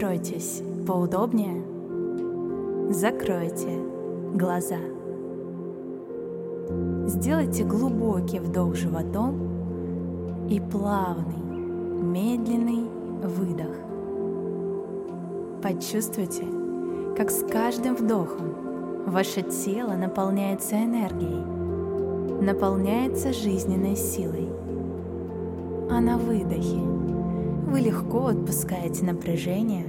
Устройтесь поудобнее, закройте глаза. Сделайте глубокий вдох животом и плавный, медленный выдох. Почувствуйте, как с каждым вдохом ваше тело наполняется энергией, наполняется жизненной силой. А на выдохе вы легко отпускаете напряжение,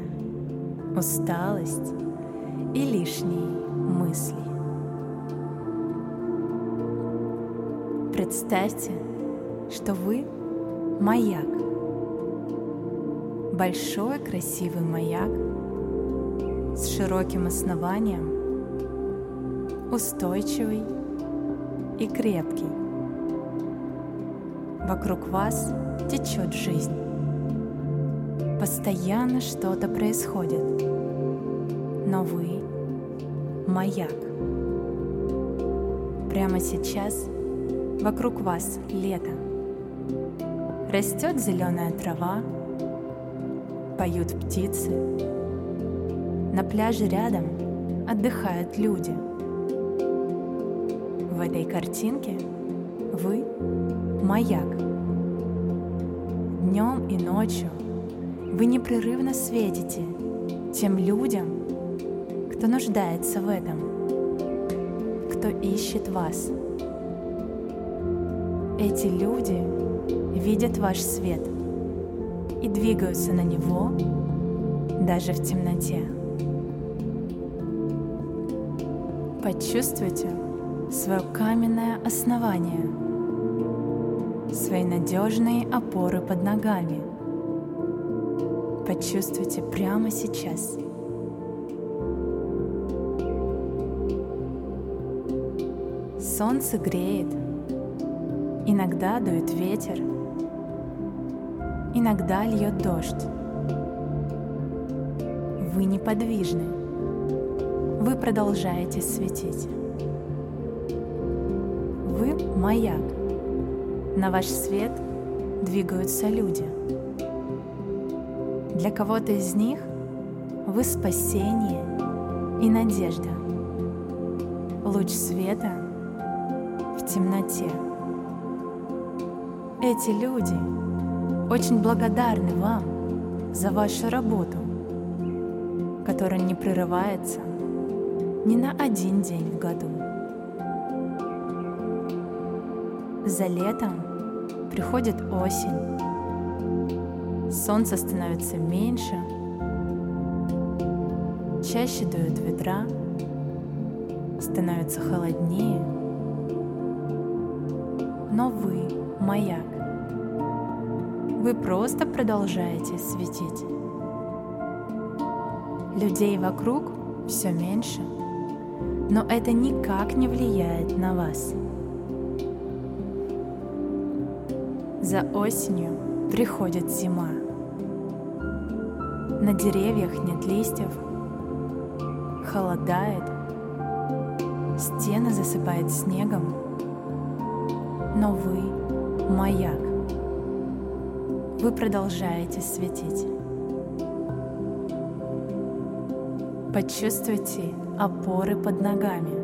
усталость и лишние мысли. Представьте, что вы маяк. Большой красивый маяк с широким основанием, устойчивый и крепкий. Вокруг вас течет жизнь. Постоянно что-то происходит. Но вы — маяк. Прямо сейчас вокруг вас лето. Растет зеленая трава, поют птицы. На пляже рядом отдыхают люди. В этой картинке вы — маяк. Днем и ночью вы непрерывно светите тем людям, кто нуждается в этом, кто ищет вас. Эти люди видят ваш свет и двигаются на него даже в темноте. Почувствуйте свое каменное основание, свои надежные опоры под ногами – почувствуйте прямо сейчас. Солнце греет, иногда дует ветер, иногда льет дождь. Вы неподвижны, вы продолжаете светить. Вы маяк, на ваш свет двигаются люди – для кого-то из них вы спасение и надежда, луч света в темноте. Эти люди очень благодарны вам за вашу работу, которая не прерывается ни на один день в году. За летом приходит осень, солнце становится меньше, чаще дуют ветра, становится холоднее, но вы маяк. Вы просто продолжаете светить. Людей вокруг все меньше, но это никак не влияет на вас. За осенью приходит зима. На деревьях нет листьев, холодает, стены засыпает снегом, но вы — маяк. Вы продолжаете светить. Почувствуйте опоры под ногами.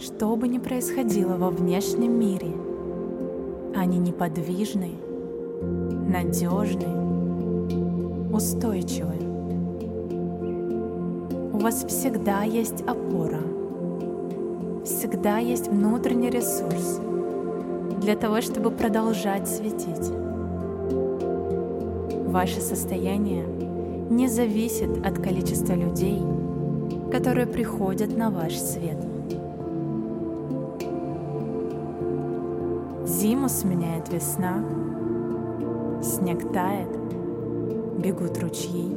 Что бы ни происходило во внешнем мире, они неподвижны, надежны устойчивы. У вас всегда есть опора, всегда есть внутренний ресурс для того, чтобы продолжать светить. Ваше состояние не зависит от количества людей, которые приходят на ваш свет. Зиму сменяет весна, снег тает, бегут ручьи.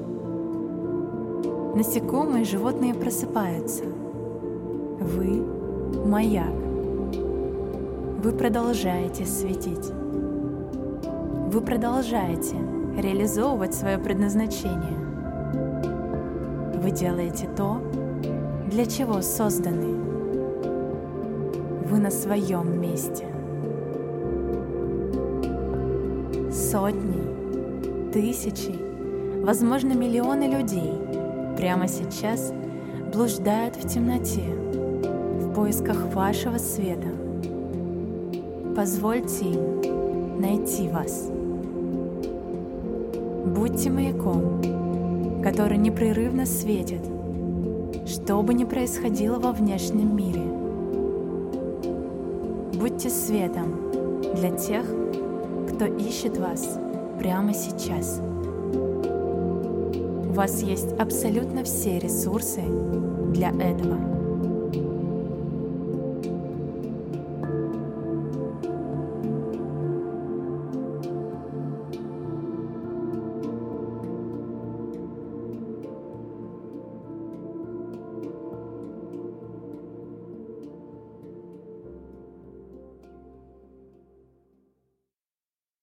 Насекомые и животные просыпаются. Вы — маяк. Вы продолжаете светить. Вы продолжаете реализовывать свое предназначение. Вы делаете то, для чего созданы. Вы на своем месте. Сотни, тысячи Возможно, миллионы людей прямо сейчас блуждают в темноте в поисках вашего света. Позвольте им найти вас. Будьте маяком, который непрерывно светит, что бы ни происходило во внешнем мире. Будьте светом для тех, кто ищет вас прямо сейчас. У вас есть абсолютно все ресурсы для этого.